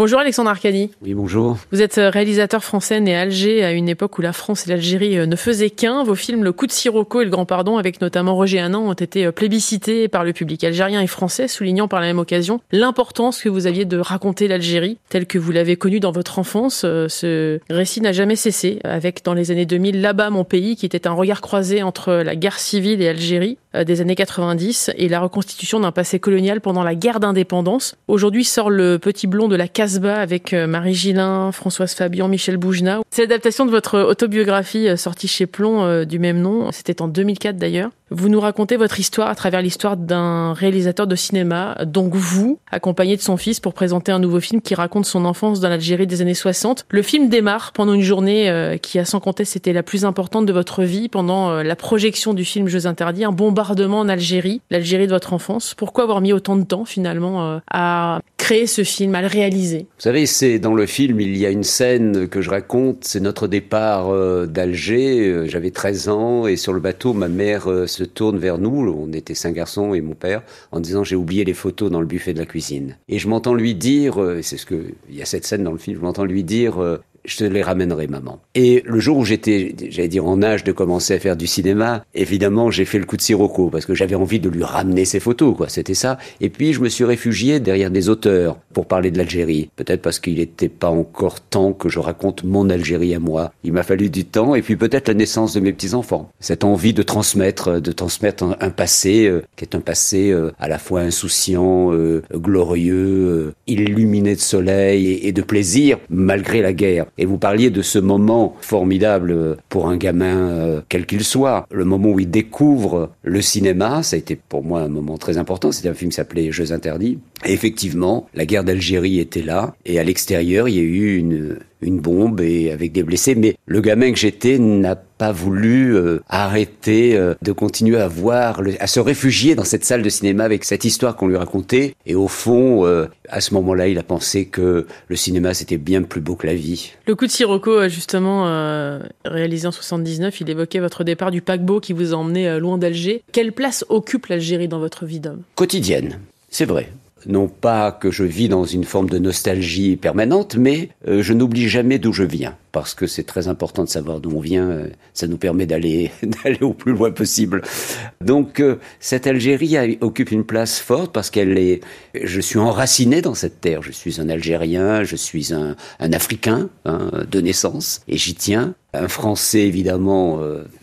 Bonjour Alexandre Arcadi. Oui, bonjour. Vous êtes euh, réalisateur français né à Alger à une époque où la France et l'Algérie euh, ne faisaient qu'un. Vos films Le coup de Sirocco et Le Grand Pardon, avec notamment Roger Hanan, ont été euh, plébiscités par le public algérien et français, soulignant par la même occasion l'importance que vous aviez de raconter l'Algérie telle que vous l'avez connue dans votre enfance. Ce récit n'a jamais cessé, avec dans les années 2000 Là-bas mon pays, qui était un regard croisé entre la guerre civile et Algérie des années 90 et la reconstitution d'un passé colonial pendant la guerre d'indépendance. Aujourd'hui sort Le Petit Blond de la case avec euh, Marie Gillin, Françoise Fabian, Michel Boujna. C'est l'adaptation de votre autobiographie euh, sortie chez Plomb euh, du même nom. C'était en 2004 d'ailleurs. Vous nous racontez votre histoire à travers l'histoire d'un réalisateur de cinéma, donc vous, accompagné de son fils pour présenter un nouveau film qui raconte son enfance dans l'Algérie des années 60. Le film démarre pendant une journée qui, à sans compter, c'était la plus importante de votre vie pendant la projection du film Jeux interdits, un bombardement en Algérie, l'Algérie de votre enfance. Pourquoi avoir mis autant de temps finalement à créer ce film, à le réaliser? Vous savez, c'est dans le film, il y a une scène que je raconte, c'est notre départ euh, d'Alger, euh, j'avais 13 ans et sur le bateau, ma mère euh, se tourne vers nous, on était cinq garçons et mon père, en disant j'ai oublié les photos dans le buffet de la cuisine. Et je m'entends lui dire, c'est ce que il y a cette scène dans le film, je m'entends lui dire je te les ramènerai, maman. Et le jour où j'étais, j'allais dire, en âge de commencer à faire du cinéma, évidemment, j'ai fait le coup de Sirocco, parce que j'avais envie de lui ramener ses photos, quoi. C'était ça. Et puis, je me suis réfugié derrière des auteurs pour parler de l'Algérie. Peut-être parce qu'il n'était pas encore temps que je raconte mon Algérie à moi. Il m'a fallu du temps, et puis peut-être la naissance de mes petits-enfants. Cette envie de transmettre, de transmettre un, passé, euh, qui est un passé euh, à la fois insouciant, euh, glorieux, illuminé de soleil et de plaisir, malgré la guerre. Et vous parliez de ce moment formidable pour un gamin, euh, quel qu'il soit, le moment où il découvre le cinéma, ça a été pour moi un moment très important. C'était un film qui s'appelait Jeux interdits. Et effectivement, la guerre d'Algérie était là, et à l'extérieur, il y a eu une, une bombe et avec des blessés. Mais le gamin que j'étais n'a pas voulu euh, arrêter euh, de continuer à voir, à se réfugier dans cette salle de cinéma avec cette histoire qu'on lui racontait. Et au fond, euh, à ce moment-là, il a pensé que le cinéma c'était bien plus beau que la vie. Le coup de Sirocco, justement, réalisé en 79, il évoquait votre départ du paquebot qui vous a emmené loin d'Alger. Quelle place occupe l'Algérie dans votre vie d'homme? Quotidienne, c'est vrai non pas que je vis dans une forme de nostalgie permanente, mais euh, je n'oublie jamais d'où je viens, parce que c'est très important de savoir d'où on vient, euh, ça nous permet d'aller d'aller au plus loin possible. Donc euh, cette Algérie occupe une place forte parce qu'elle est, je suis enraciné dans cette terre, je suis un Algérien, je suis un, un Africain hein, de naissance, et j'y tiens, un Français évidemment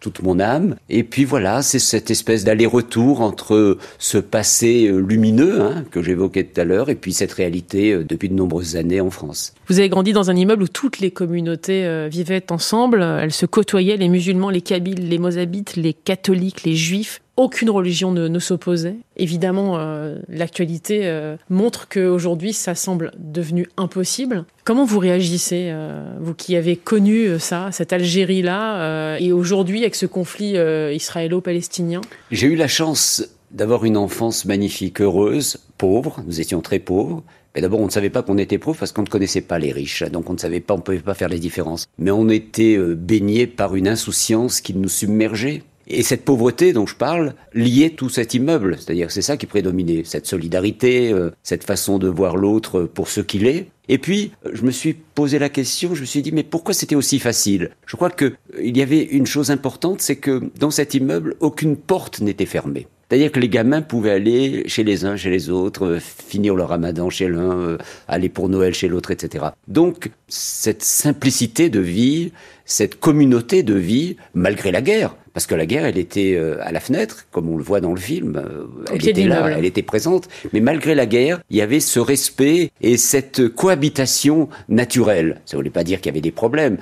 toute mon âme. Et puis voilà, c'est cette espèce d'aller-retour entre ce passé euh, lumineux hein, que j'évoquais tout à l'heure et puis cette réalité euh, depuis de nombreuses années en France. Vous avez grandi dans un immeuble où toutes les communautés euh, vivaient ensemble, elles se côtoyaient, les musulmans, les kabyles, les mozabites, les catholiques, les juifs aucune religion ne, s'opposait. Évidemment, euh, l'actualité euh, montre qu'aujourd'hui, ça semble devenu impossible. Comment vous réagissez, euh, vous qui avez connu ça, cette Algérie-là, et aujourd'hui avec ce conflit israélo-palestinien? J'ai eu la chance d'avoir une enfance magnifique, heureuse, pauvre. Nous étions très pauvres. Mais d'abord, on ne savait pas qu'on était pauvre parce qu'on ne connaissait pas les riches. Donc on ne savait pas, on ne pouvait pas faire les différences. Mais on était baigné par une insouciance qui nous submergeait. Et cette pauvreté dont je parle liait tout cet immeuble, c'est-à-dire c'est ça qui prédominait, cette solidarité, euh, cette façon de voir l'autre pour ce qu'il est. Et puis, je me suis posé la question, je me suis dit, mais pourquoi c'était aussi facile? Je crois qu'il y avait une chose importante, c'est que dans cet immeuble, aucune porte n'était fermée. C'est-à-dire que les gamins pouvaient aller chez les uns, chez les autres, euh, finir leur ramadan chez l'un, euh, aller pour Noël chez l'autre, etc. Donc, cette simplicité de vie, cette communauté de vie, malgré la guerre, parce que la guerre, elle était euh, à la fenêtre, comme on le voit dans le film, elle était là, elle était présente, mais malgré la guerre, il y avait ce respect et cette cohabitation naturelle. Ça ne voulait pas dire qu'il y avait des problèmes.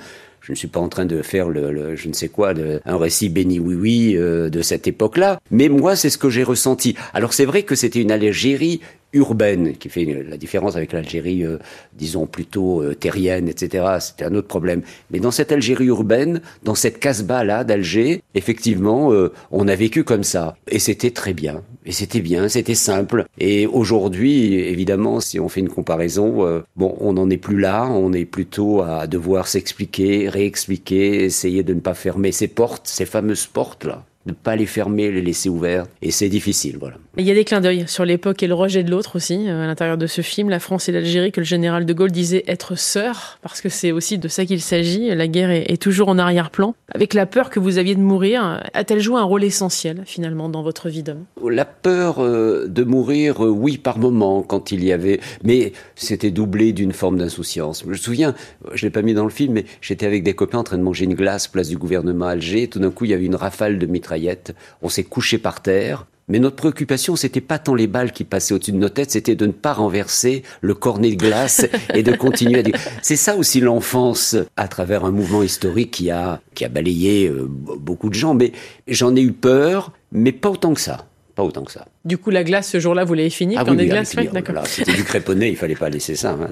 Je ne suis pas en train de faire le, je ne sais quoi, un récit béni oui oui euh, de cette époque-là, mais moi c'est ce que j'ai ressenti. Alors c'est vrai que c'était une Algérie urbaine qui fait la différence avec l'Algérie, euh, disons plutôt euh, terrienne, etc. C'était un autre problème. Mais dans cette Algérie urbaine, dans cette casbah là d'Alger, effectivement, euh, on a vécu comme ça et c'était très bien. Et c'était bien, c'était simple. Et aujourd'hui, évidemment, si on fait une comparaison, bon, on n'en est plus là, on est plutôt à devoir s'expliquer, réexpliquer, essayer de ne pas fermer ces portes, ces fameuses portes là, de ne pas les fermer, les laisser ouvertes. Et c'est difficile, voilà. Il y a des clins d'œil sur l'époque et le rejet de l'autre aussi, euh, à l'intérieur de ce film, la France et l'Algérie, que le général de Gaulle disait être sœurs, parce que c'est aussi de ça qu'il s'agit. La guerre est, toujours en arrière-plan. Avec la peur que vous aviez de mourir, a-t-elle joué un rôle essentiel, finalement, dans votre vie d'homme? La peur euh, de mourir, euh, oui, par moment, quand il y avait... Mais c'était doublé d'une forme d'insouciance. Je me souviens, je l'ai pas mis dans le film, mais j'étais avec des copains en train de manger une glace, place du gouvernement à Alger. Tout d'un coup, il y avait une rafale de mitraillettes. On s'est couché par terre. Mais notre préoccupation, c'était pas tant les balles qui passaient au-dessus de nos têtes, c'était de ne pas renverser le cornet de glace et de continuer à dire. C'est ça aussi l'enfance à travers un mouvement historique qui a, qui a balayé euh, beaucoup de gens. Mais j'en ai eu peur, mais pas autant que ça. Pas autant que ça. Du coup, la glace, ce jour-là, vous l'avez fini ah, oui, des glaces d'accord. C'était du crêponnet, il fallait pas laisser ça. Hein,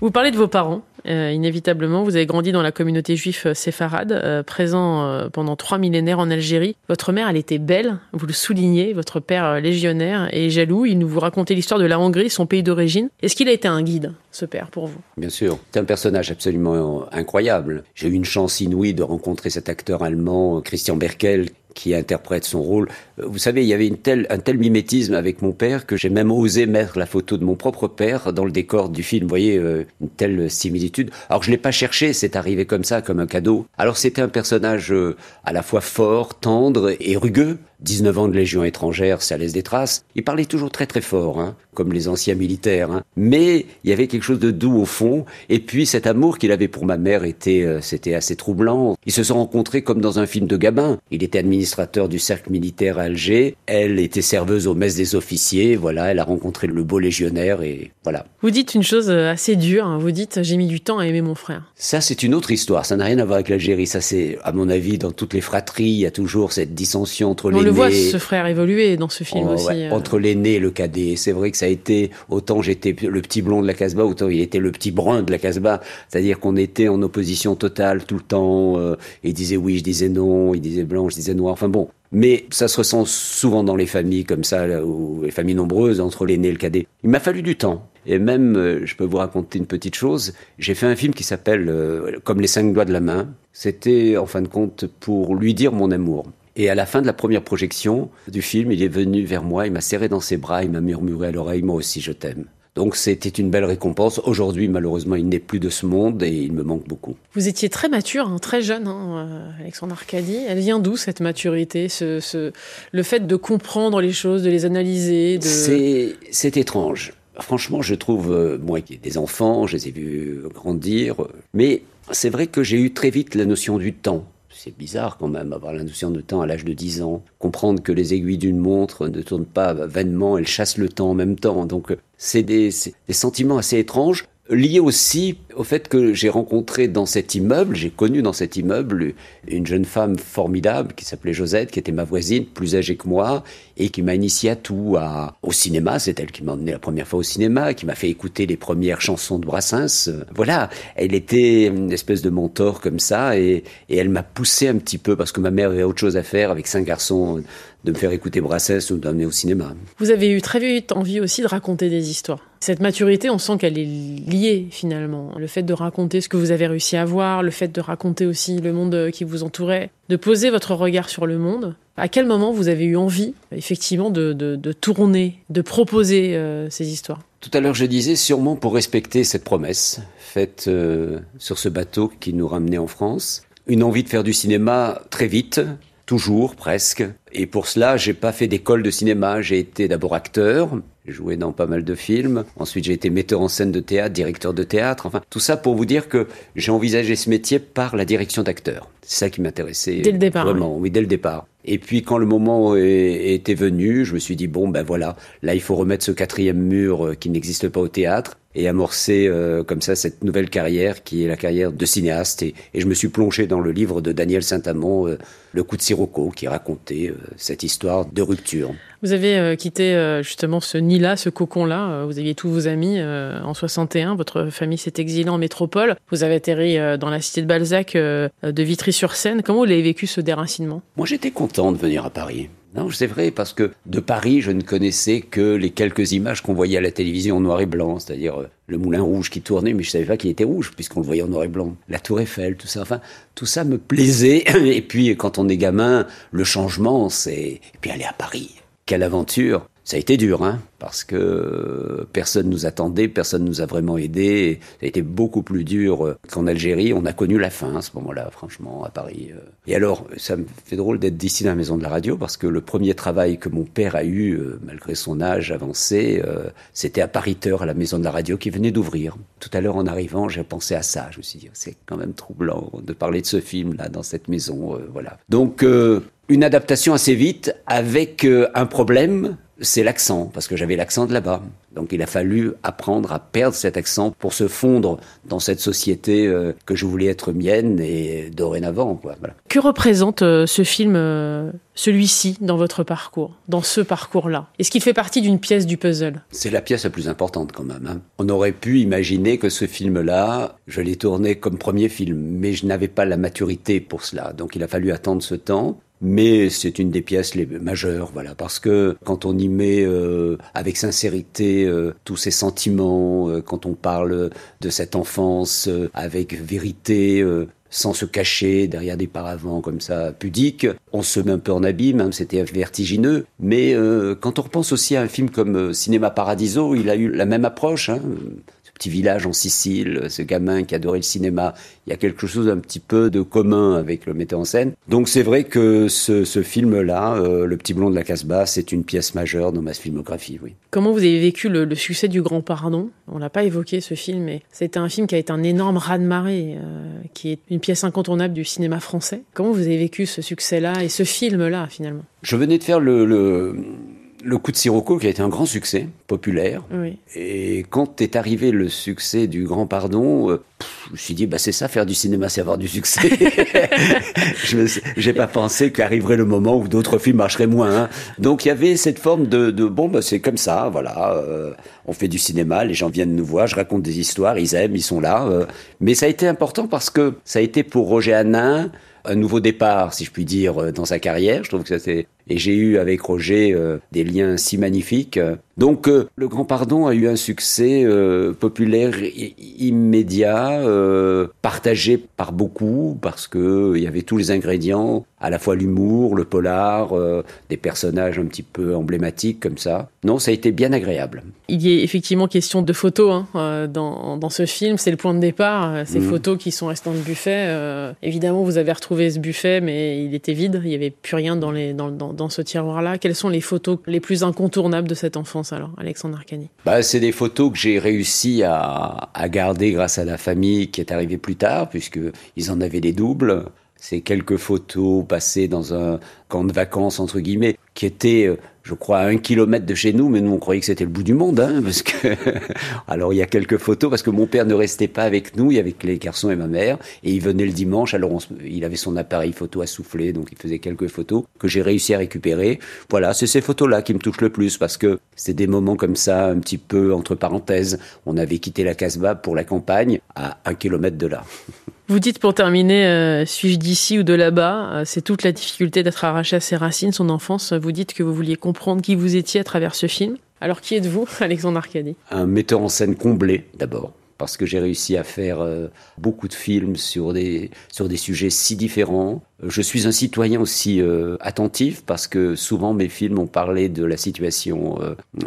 vous parlez de vos parents, euh, inévitablement. Vous avez grandi dans la communauté juive euh, séfarade, euh, présent pendant trois millénaires en Algérie. Votre mère, elle était belle, vous le soulignez. Votre père, légionnaire, et jaloux. Il nous vous racontait l'histoire de la Hongrie, son pays d'origine. Est-ce qu'il a été un guide, ce père, pour vous? Bien sûr. C'est un personnage absolument incroyable. J'ai eu une chance inouïe de rencontrer cet acteur allemand, Christian Berkel, qui interprète son rôle. Vous savez, il y avait un tel mimétisme avec mon père que j'ai même osé mettre la photo de mon propre père dans le décor du film. Vous voyez, une telle similitude. Alors je l'ai pas cherché, c'est arrivé comme ça, comme un cadeau. Alors c'était un personnage euh, à la fois fort, tendre et rugueux. 19 ans de Légion étrangère, ça laisse des traces. Il parlait toujours très très fort, hein, comme les anciens militaires. Hein. Mais il y avait quelque chose de doux au fond. Et puis cet amour qu'il avait pour ma mère était, c'était assez troublant. Ils se sont rencontrés comme dans un film de Gabin. Il était administrateur du cercle militaire à Alger. Elle était serveuse aux messes des officiers. Voilà, elle a rencontré le beau légionnaire et voilà. Vous dites une chose assez dure. Hein. Vous dites j'ai mis du temps à aimer mon frère. Ça c'est une autre histoire. Ça n'a rien à voir avec l'Algérie. Ça c'est, à mon avis, dans toutes les fratries, il y a toujours cette dissension entre les le voit ce frère évoluer dans ce film oh, aussi. Euh. Entre l'aîné et le cadet. C'est vrai que ça a été, autant j'étais le petit blond de la Casbah, autant il était le petit brun de la Casbah. C'est-à-dire qu'on était en opposition totale tout le temps. Euh, il disait oui, je disais non. Il disait blanc, je disais noir. Enfin bon. Mais ça se ressent souvent dans les familles comme ça, ou les familles nombreuses, entre l'aîné et le cadet. Il m'a fallu du temps. Et même, euh, je peux vous raconter une petite chose. J'ai fait un film qui s'appelle Comme les cinq doigts de la main. C'était, en fin de compte, pour lui dire mon amour. Et à la fin de la première projection du film, il est venu vers moi, il m'a serré dans ses bras, il m'a murmuré à l'oreille, moi aussi je t'aime. Donc c'était une belle récompense. Aujourd'hui, malheureusement, il n'est plus de ce monde et il me manque beaucoup. Vous étiez très mature, hein, très jeune, hein, euh, Alexandre Arcadie. Elle vient d'où cette maturité, ce, le fait de comprendre les choses, de les analyser C'est étrange. Franchement, je trouve, euh, moi qui ai des enfants, je les ai vus grandir, mais c'est vrai que j'ai eu très vite la notion du temps c'est bizarre quand même, avoir la notion de temps à l'âge de 10 ans. Comprendre que les aiguilles d'une montre ne tournent pas vainement, elles chassent le temps en même temps. Donc, c'est des, des sentiments assez étranges lié aussi au fait que j'ai rencontré dans cet immeuble, j'ai connu dans cet immeuble une jeune femme formidable qui s'appelait Josette, qui était ma voisine, plus âgée que moi, et qui m'a initié à tout, à, au cinéma. C'est elle qui m'a emmené la première fois au cinéma, qui m'a fait écouter les premières chansons de Brassens. Voilà, elle était une espèce de mentor comme ça, et, et elle m'a poussé un petit peu parce que ma mère avait autre chose à faire avec cinq garçons de me faire écouter Brassens ou d'amener au cinéma. Vous avez eu très vite envie aussi de raconter des histoires. Cette maturité, on sent qu'elle est liée finalement. Le fait de raconter ce que vous avez réussi à voir, le fait de raconter aussi le monde qui vous entourait, de poser votre regard sur le monde. À quel moment vous avez eu envie, effectivement, de, tourner, de proposer euh, ces histoires? Tout à l'heure, je disais sûrement pour respecter cette promesse faite euh, sur ce bateau qui nous ramenait en France. Une envie de faire du cinéma très vite, toujours presque. Et pour cela, j'ai pas fait d'école de cinéma. J'ai été d'abord acteur, joué dans pas mal de films. Ensuite, j'ai été metteur en scène de théâtre, directeur de théâtre. Enfin, tout ça pour vous dire que j'ai envisagé ce métier par la direction d'acteur. C'est ça qui m'intéressait. Dès le départ. Vraiment, oui. dès le départ. Et puis quand le moment était venu, je me suis dit bon ben voilà, là il faut remettre ce quatrième mur euh, qui n'existe pas au théâtre et amorcer euh, comme ça cette nouvelle carrière qui est la carrière de cinéaste. Et, je me suis plongé dans le livre de Daniel Saint-Amand, euh, Le coup de Sirocco, qui racontait cette histoire de rupture. Vous avez quitté justement ce nid-là, ce cocon-là. Vous aviez tous vos amis en 61. Votre famille s'est exilée en métropole. Vous avez atterri dans la cité de Balzac de Vitry-sur-Seine. Comment vous avez vécu ce déracinement? Moi, j'étais content de venir à Paris. Non, c'est vrai, parce que de Paris, je ne connaissais que les quelques images qu'on voyait à la télévision en noir et blanc, c'est-à-dire euh, le moulin rouge qui tournait, mais je savais pas qu'il était rouge, puisqu'on le voyait en noir et blanc. La tour Eiffel, tout ça, enfin, tout ça me plaisait. Et puis, quand on est gamin, le changement, c'est... Et puis aller à Paris, quelle aventure Ça a été dur, hein, parce que personne nous attendait, personne nous a vraiment aidé. Ça a été beaucoup plus dur qu'en Algérie. On a connu la fin à ce moment-là, franchement, à Paris. Et alors, ça me fait drôle d'être d'ici dans la maison de la radio, parce que le premier travail que mon père a eu, euh, malgré son âge avancé, euh, c'était à Pariteur, à la maison de la radio, qui venait d'ouvrir. Tout à l'heure, en arrivant, j'ai pensé à ça. Je me suis dit, c'est quand même troublant de parler de ce film-là dans cette maison. Euh, voilà. Donc, une adaptation assez vite avec un problème c'est l'accent, parce que j'avais l'accent de là-bas. Donc il a fallu apprendre à perdre cet accent pour se fondre dans cette société euh, que je voulais être mienne et dorénavant. Quoi. Que représente euh, ce film, euh, celui-ci, dans votre parcours, dans ce parcours-là? Est-ce qu'il fait partie d'une pièce du puzzle? C'est la pièce la plus importante quand même. Hein. On aurait pu imaginer que ce film-là, je l'ai tourné comme premier film, mais je n'avais pas la maturité pour cela. Donc il a fallu attendre ce temps mais c'est une des pièces les majeures, voilà, parce que quand on y met euh, avec sincérité euh, tous ces sentiments, euh, quand on parle de cette enfance avec vérité, sans se cacher derrière des paravents comme ça pudiques, on se met un peu en abîme, hein, c'était vertigineux. Mais quand on repense aussi à un film comme Cinéma Paradiso, il a eu la même approche. Hein, petit village en Sicile, ce gamin qui adorait le cinéma. Il y a quelque chose un petit peu de commun avec le metteur en scène. Donc c'est vrai que ce, film-là, euh, Le Petit Blond de la Casbah, c'est une pièce majeure dans ma filmographie, oui. Comment vous avez vécu le, succès du Grand Pardon On l'a pas évoqué ce film, mais c'était un film qui a été un énorme raz-de-marée, euh, qui est une pièce incontournable du cinéma français. Comment vous avez vécu ce succès-là et ce film-là finalement? Je venais de faire le le coup de Sirocco qui a été un grand succès populaire. Et quand est arrivé le succès du Grand Pardon, euh, je me suis dit, bah, c'est ça, faire du cinéma, c'est avoir du succès. je n'ai pas pensé qu'arriverait le moment où d'autres films marcheraient moins. Hein. Donc il y avait cette forme de, bon, bah, c'est comme ça, voilà. Euh, on fait du cinéma, les gens viennent nous voir, je raconte des histoires, ils aiment, ils sont là. Euh. mais ça a été important parce que ça a été pour Roger Hanin un nouveau départ, si je puis dire, dans sa carrière. Je trouve que ça c'est et j'ai eu avec Roger euh, des liens si magnifiques. Donc euh, le Grand Pardon a eu un succès euh, populaire immédiat, partagé par beaucoup parce que il y avait tous les ingrédients, à la fois l'humour, le polar, des personnages un petit peu emblématiques comme ça. Non, ça a été bien agréable. Il y a effectivement question de photos hein, dans, dans, ce film. C'est le point de départ. Ces mmh. photos qui sont restées dans le buffet. évidemment, vous avez retrouvé ce buffet, mais il était vide. Il n'y avait plus rien dans les dans, dans dans ce tiroir-là Quelles sont les photos les plus incontournables de cette enfance alors, Alexandre Arcani? Bah, C'est des photos que j'ai réussi à, à, garder grâce à la famille qui est arrivée plus tard, puisqu'ils en avaient des doubles. C'est quelques photos passées dans un camp de vacances, entre guillemets, qui était, euh, je crois, à un kilomètre de chez nous, mais nous, on croyait que c'était le bout du monde, hein, parce que, alors il y a quelques photos, parce que mon père ne restait pas avec nous, il y avait les garçons et ma mère, et il venait le dimanche, alors il avait son appareil photo à souffler, donc il faisait quelques photos que j'ai réussi à récupérer. Voilà, c'est ces photos-là qui me touchent le plus, parce que c'est des moments comme ça, un petit peu entre parenthèses. On avait quitté la Casbah pour la campagne, à un kilomètre de là. Vous dites pour terminer, euh, suis-je d'ici ou de là-bas? Euh, C'est toute la difficulté d'être arraché à ses racines, son enfance. Vous dites que vous vouliez comprendre qui vous étiez à travers ce film. Alors qui êtes-vous, Alexandre Arcadi Un metteur en scène comblé, d'abord parce que j'ai réussi à faire euh, beaucoup de films sur des, sur des sujets si différents. Je suis un citoyen aussi attentif parce que souvent mes films ont parlé de la situation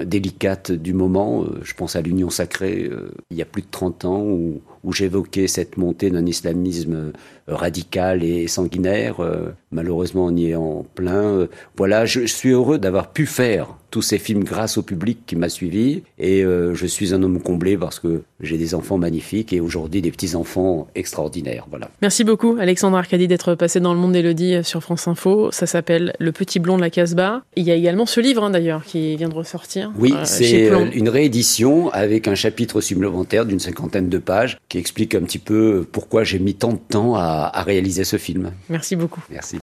délicate du moment. je pense à l'Union sacrée il y a plus de 30 ans où, où j'évoquais cette montée d'un islamisme radical et sanguinaire. malheureusement on y est en plein. voilà, je suis heureux d'avoir pu faire tous ces films grâce au public qui m'a suivi. Et euh, je suis un homme comblé parce que j'ai des enfants magnifiques et aujourd'hui des petits-enfants extraordinaires. Voilà. Merci beaucoup Alexandre Arcadi d'être passé dans le monde d'Elodie euh, sur France Info. Ça s'appelle Le Petit Blond de la Casbah. Il y a également ce livre hein, d'ailleurs qui vient de ressortir. Oui, euh, c'est une réédition avec un chapitre supplémentaire d'une cinquantaine de pages qui explique un petit peu pourquoi j'ai mis tant de temps à, à réaliser ce film. Merci beaucoup. Merci.